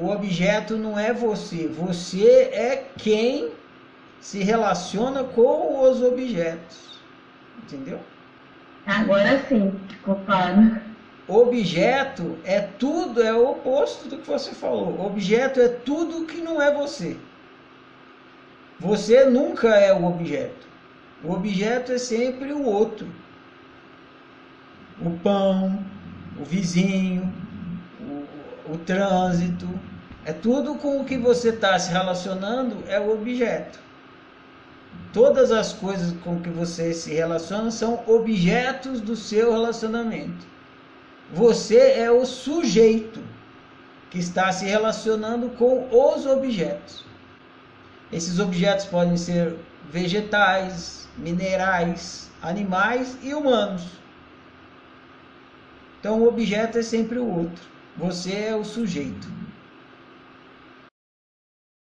o objeto não é você. Você é quem se relaciona com os objetos. Entendeu? Agora sim, ficou claro. Objeto é tudo, é o oposto do que você falou. Objeto é tudo que não é você. Você nunca é o objeto. O objeto é sempre o outro. O pão, o vizinho, o, trânsito. É tudo com o que você está se relacionando é o objeto. Todas as coisas com que você se relaciona são objetos do seu relacionamento. Você é o sujeito que está se relacionando com os objetos. Esses objetos podem ser vegetais, minerais, animais e humanos. Então o objeto é sempre o outro. Você é o sujeito.